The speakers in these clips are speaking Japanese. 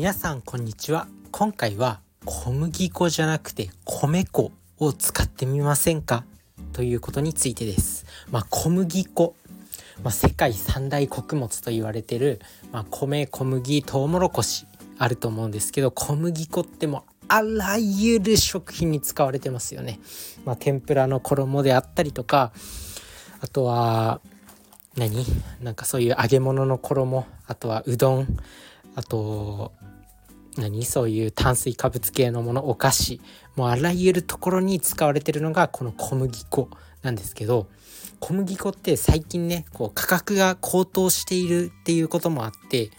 皆さんこんにちは。今回は小麦粉じゃなくて米粉を使ってみませんか？ということについてです。まあ、小麦粉。まあ、世界三大穀物と言われてる、まあ、米小麦トウモロコシ。あると思うんですけど小麦粉ってもあらゆる食品に使われてますよね。まあ、天ぷらの衣であったりとかあとは何？なんかそういう揚げ物の衣。あとはうどん。あと何？そういう炭水化物系のものお菓子もうあらゆるところに使われてるのがこの小麦粉なんですけど小麦粉って最近ねこう価格が高騰しているっていうこともあって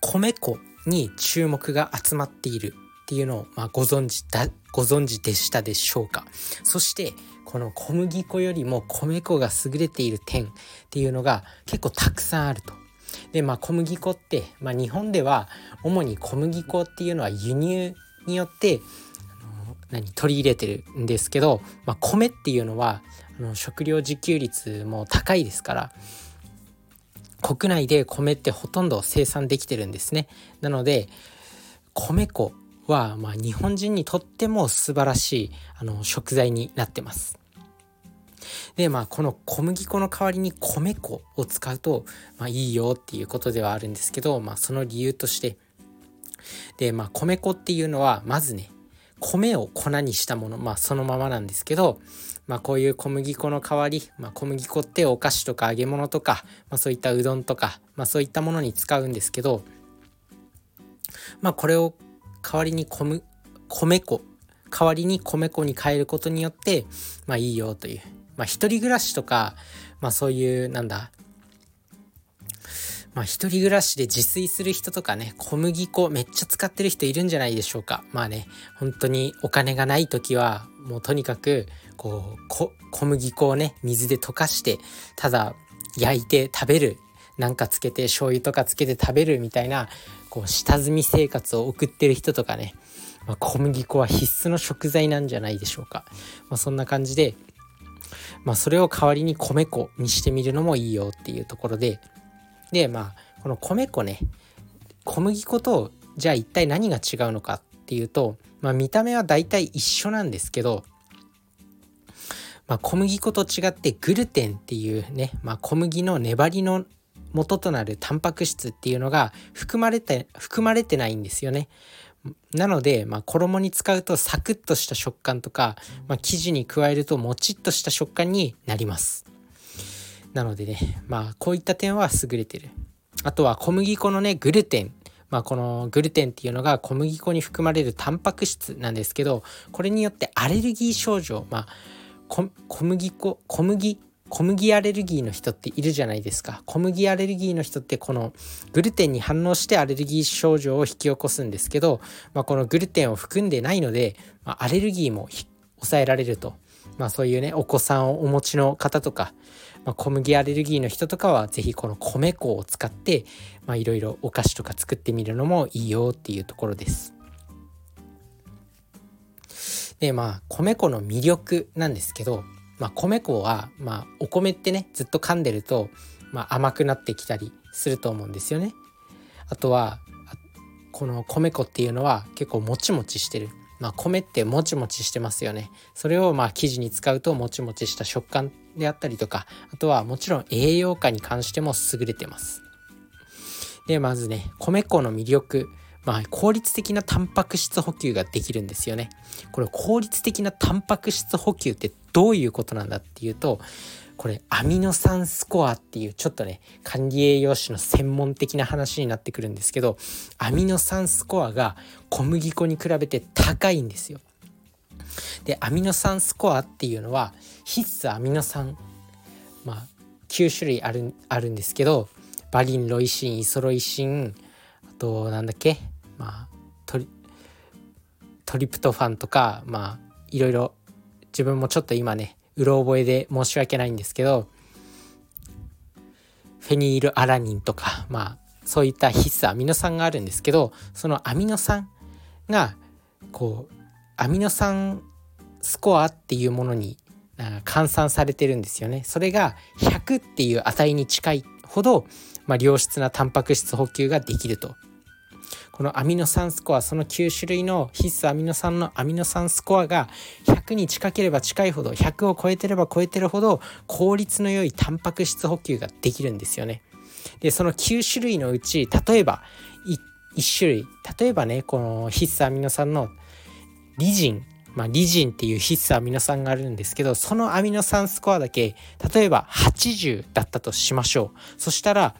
米粉に注目が集まっているっていうのを、まあ、ご存知だご存知でしたでしょうか？そしてこの小麦粉よりも米粉が優れている点っていうのが結構たくさんあると。でまあ小麦粉って、まあ、日本では主に小麦粉っていうのは輸入によって何取り入れてるんですけど、まあ、米っていうのはあの食料自給率も高いですから国内で米ってほとんど生産できてるんですね。なので米粉は、ま、日本人にとっても素晴らしいあの食材になってます。でまあこの小麦粉の代わりに米粉を使うと、まあ、いいよっていうことではあるんですけど、まあ、その理由として。でまあ米粉っていうのはまずね米を粉にしたものまあそのままなんですけど、まあ、こういう小麦粉の代わり、まあ、小麦粉ってお菓子とか揚げ物とか、まあ、そういったうどんとか、まあ、そういったものに使うんですけどまあこれを代わりに米米粉代わりに米粉に変えることによってまあいいよというまあ一人暮らしとかまあそういうなんだ。まあ一人暮らしで自炊する人とかね小麦粉めっちゃ使ってる人いるんじゃないでしょうか。まあね本当にお金がない時はもうとにかくこう小麦粉をね水で溶かしてただ焼いて食べる。なんかつけて醤油とかつけて食べるみたいなこう下積み生活を送ってる人とかね、まあ、小麦粉は必須の食材なんじゃないでしょうか、まあ、そんな感じで、まあ、それを代わりに米粉にしてみるのもいいよっていうところででまあこの米粉ね小麦粉とじゃあ一体何が違うのかっていうと、まあ、見た目は大体一緒なんですけどまあ、小麦粉と違ってグルテンっていうね、まあ、小麦の粘りの元となるタンパク質っていうのが含まれて含まれてないんですよね。なので、まあ、衣に使うとサクッとした食感とか、まあ、生地に加えるともちっとした食感になります。なのでね、まあ、こういった点は優れてる。あとは小麦粉のね、グルテン。まあ、このグルテンっていうのが小麦粉に含まれるタンパク質なんですけど、これによってアレルギー症状、まあ、小麦粉、小麦小麦アレルギーの人っているじゃないですか小麦アレルギーの人ってこのグルテンに反応してアレルギー症状を引き起こすんですけど、まあ、このグルテンを含んでないので、まあ、アレルギーも抑えられると、まあ、そういうねお子さんをお持ちの方とか、まあ、小麦アレルギーの人とかは是非この米粉を使っていろいろお菓子とか作ってみるのもいいよっていうところです。でまあ米粉の魅力なんですけどまあ、米粉は、まあ、お米ってねずっと噛んでると、まあ、甘くなってきたりすると思うんですよね。あとはこの米粉っていうのは結構もちもちしてる。まあ、米ってもちもちしてますよね。それをまあ生地に使うともちもちした食感であったりとかあとはもちろん栄養価に関しても優れてます。でまずね米粉の魅力まあ、効率的なタンパク質補給ができるんですよね。これ効率的なタンパク質補給ってどういうことなんだっていうとこれアミノ酸スコアっていうちょっとね管理栄養士の専門的な話になってくるんですけどアミノ酸スコアが小麦粉に比べて高いんですよ。でアミノ酸スコアっていうのは必須アミノ酸まあ9種類あるあるんですけどバリンロイシンイソロイシンあとなんだっけまあトリトリプトファンとかまあいろいろ自分もちょっと今ねうろ覚えで申し訳ないんですけどフェニールアラニンとかまあそういった必須アミノ酸があるんですけどそのアミノ酸がこうアミノ酸スコアっていうものに換算されてるんですよね。それが100っていう値に近いほど、まあ、良質なタンパク質補給ができると。このアミノ酸スコアその9種類の必須アミノ酸のアミノ酸スコアが100に近ければ近いほど100を超えてれば超えてるほど効率の良いタンパク質補給ができるんですよね。でその9種類のうち例えば1種類。例えばねこの必須アミノ酸のリジン。まあ、リジンっていう必須アミノ酸があるんですけどそのアミノ酸スコアだけ例えば80だったとしましょう。そしたら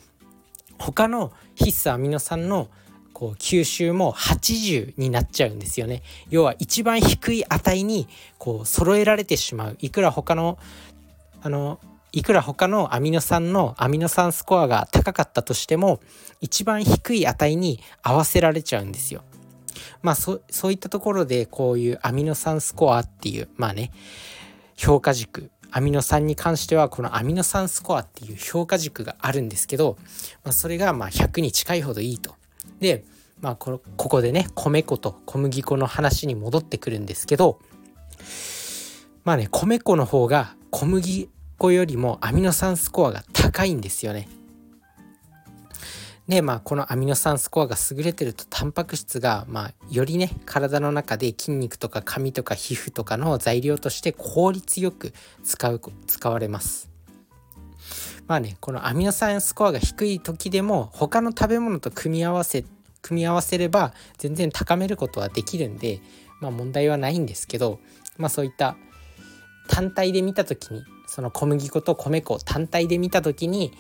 他の必須アミノ酸のこう吸収も80になっちゃうんですよね。要は一番低い値にこう揃えられてしまう。いくら他のあのいくら他のアミノ酸のアミノ酸スコアが高かったとしても一番低い値に合わせられちゃうんですよ。まあそそういったところでこういうアミノ酸スコアっていうまあね評価軸。アミノ酸に関してはこのアミノ酸スコアっていう評価軸があるんですけど、まあ、それがま100に近いほどいいと。で、まあ、こここでね米粉と小麦粉の話に戻ってくるんですけどまあね米粉の方が小麦粉よりもアミノ酸スコアが高いんですよね。でまあこのアミノ酸スコアが優れてるとタンパク質がまあよりね体の中で筋肉とか髪とか皮膚とかの材料として効率よく使う使われます。まあねこのアミノ酸スコアが低い時でも他の食べ物と組み合わせ組み合わせれば全然高めることはできるんでまあ問題はないんですけどまあそういった単体で見た時にその小麦粉と米粉単体で見た時に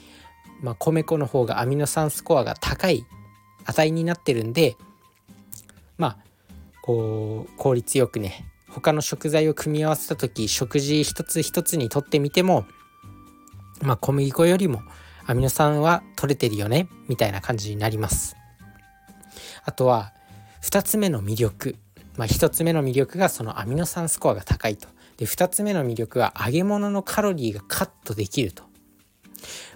まあ、米粉の方がアミノ酸スコアが高い値になってるんでまあこう効率よくね他の食材を組み合わせた時食事一つ一つにとってみてもまあ小麦粉よりもアミノ酸は取れてるよねみたいな感じになります。あとは2つ目の魅力。まあ1つ目の魅力がそのアミノ酸スコアが高いと。で2つ目の魅力は揚げ物のカロリーがカットできると。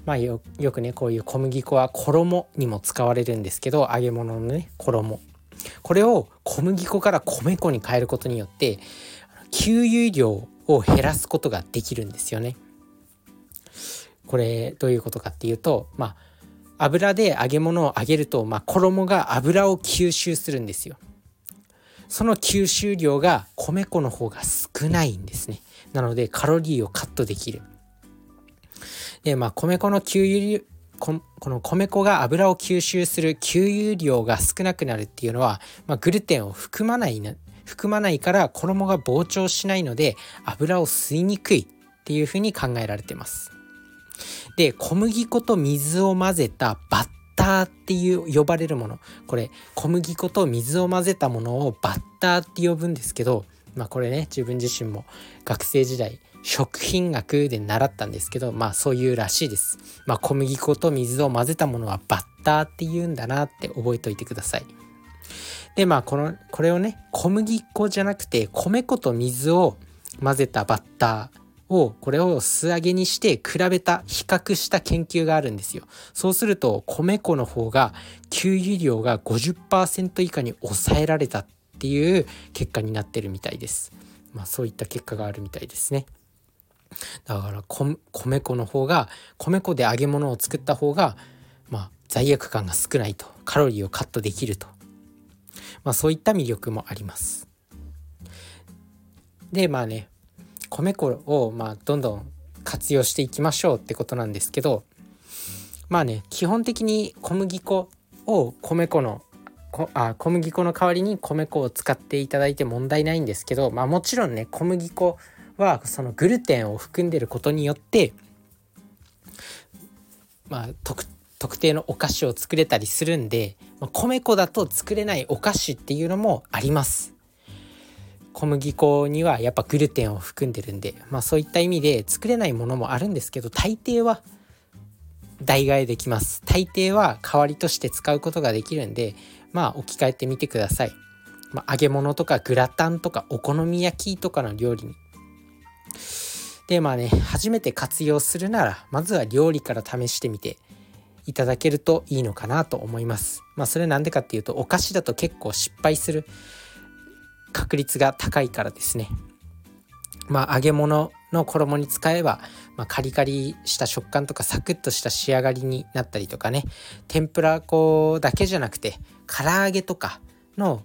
まあよくねこういう小麦粉は衣にも使われるんですけど揚げ物のね衣。これを小麦粉から米粉に変えることによって給油量を減らすことができるんですよね。これどういうことかっていうとまあ油で揚げ物を揚げると、まあ、衣が油を吸収するんですよ。その吸収量が米粉の方が少ないんですね。なのでカロリーをカットできる。で、まあ、米粉の給油この米粉が油を吸収する給油量が少なくなるっていうのは、まあ、グルテンを含まない含まないから衣が膨張しないので油を吸いにくいっていうふうに考えられてます。で小麦粉と水を混ぜたバッターっていう呼ばれるものこれ小麦粉と水を混ぜたものをバッターって呼ぶんですけどまあこれね自分自身も学生時代食品学で習ったんですけどまあそういうらしいです。まあ小麦粉と水を混ぜたものはバッターって言うんだなって覚えておいてください。でまあこのこれをね小麦粉じゃなくて米粉と水を混ぜたバッターをこれを素揚げにして比べた比較した研究があるんですよ。そうすると米粉の方が給油量が50%以下に抑えられたっていう結果になってるみたいです。まあそういった結果があるみたいですね。だから米粉の方が米粉で揚げ物を作った方がまあ罪悪感が少ないとカロリーをカットできると、まあ、そういった魅力もあります。でまあね米粉をまあどんどん活用していきましょうってことなんですけどまあね基本的に小麦粉を米粉のこあ小麦粉の代わりに米粉を使っていただいて問題ないんですけどまあもちろんね小麦粉はそのグルテンを含んでることによってまあ特特定のお菓子を作れたりするんで、まあ、米粉だと作れないお菓子っていうのもあります。小麦粉にはやっぱグルテンを含んでるんで、まあ、そういった意味で作れないものもあるんですけど大抵は代替えできます。大抵は代わりとして使うことができるんでまあ置き換えてみてください、まあ、揚げ物とかグラタンとかお好み焼きとかの料理に。でまあね初めて活用するならまずは料理から試してみていただけるといいのかなと思います。まあそれなんでかっていうとお菓子だと結構失敗する。確率が高いからですね。まあ揚げ物の衣に使えば、まあ、カリカリした食感とかサクッとした仕上がりになったりとかね。天ぷら粉だけじゃなくて唐揚げとかの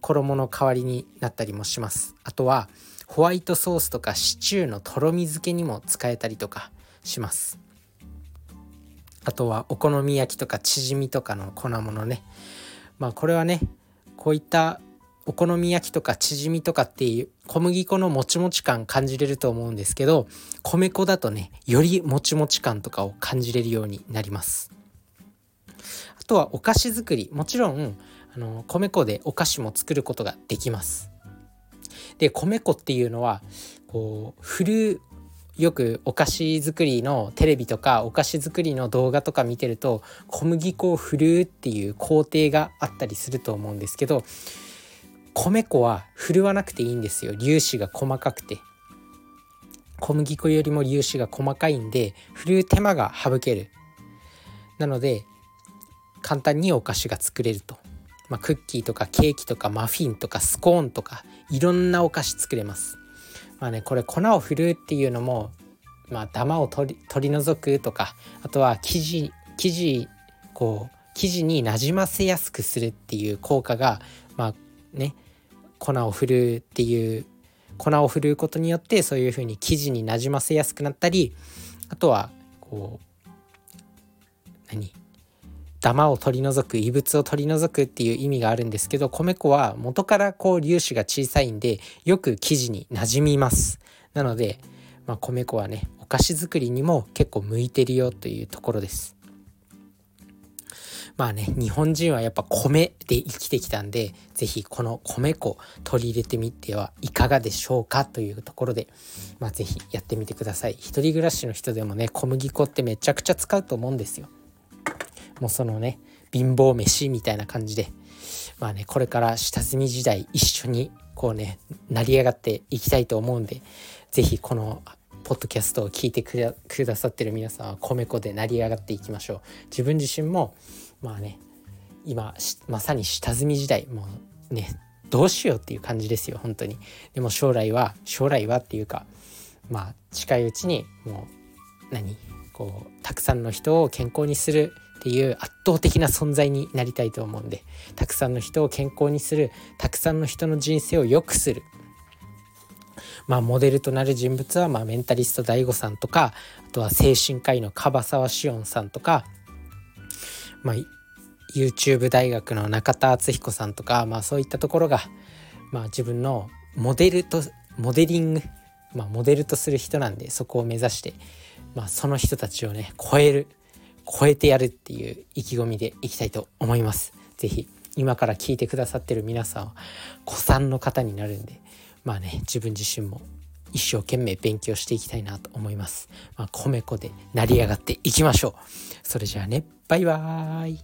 衣の代わりになったりもします。あとはホワイトソースとかシチューのとろみ漬けにも使えたりとかします。あとはお好み焼きとかチヂミとかの粉物ね。まあこれはねこういったお好み焼きとかチヂミとかっていう小麦粉のもちもち感感じれると思うんですけど米粉だとねよりもちもち感とかを感じれるようになります。あとはお菓子作り。もちろんあの米粉でお菓子も作ることができます。で米粉っていうのはこう振るよくお菓子作りのテレビとかお菓子作りの動画とか見てると小麦粉を振るっていう工程があったりすると思うんですけど米粉は振るわなくていいんですよ。粒子が細かくて。小麦粉よりも粒子が細かいんで振る手間が省ける。なので簡単にお菓子が作れると、まあ、クッキーとかケーキとかマフィンとかスコーンとかいろんなお菓子作れます。まあねこれ粉を振るっていうのもまあダマを取り取り除くとかあとは生地生地こう生地になじませやすくするっていう効果がまあね粉を振るっていう粉を振るうことによってそういうふうに生地になじませやすくなったりあとはこう何？ダマを取り除く異物を取り除くっていう意味があるんですけど米粉は元からこう粒子が小さいんでよく生地になじみます。なので、まあ、米粉はねお菓子作りにも結構向いてるよというところです。まあね日本人はやっぱ米で生きてきたんで是非この米粉取り入れてみてはいかがでしょうかというところでまあ是非やってみてください。一人暮らしの人でもね小麦粉ってめちゃくちゃ使うと思うんですよ。もうそのね貧乏飯みたいな感じで。まあねこれから下積み時代一緒にこうね成り上がっていきたいと思うんで是非このポッドキャストを聞いてくださってる皆さんは米粉で成り上がっていきましょう。自分自身もまあね今まさに下積み時代もうねどうしようっていう感じですよ本当に。でも将来は将来はっていうかまあ近いうちにもう何こうたくさんの人を健康にするっていう圧倒的な存在になりたいと思うんでたくさんの人を健康にするたくさんの人の人生を良くする。まあモデルとなる人物はまあメンタリスト DAIGO さんとかあとは精神科医の樺沢志音さんとかまあ、YouTube 大学の中田敦彦さんとか、まあ、そういったところが、まあ、自分のモデルとモデリング、まあ、モデルとする人なんでそこを目指して、まあ、その人たちをね超える超えてやるっていう意気込みでいきたいと思います。是非今から聞いてくださってる皆さんは子さんの方になるんでまあね自分自身も一生懸命勉強していきたいなと思います。まあ、米粉で成り上がっていきましょう。それじゃあね、バイバーイ。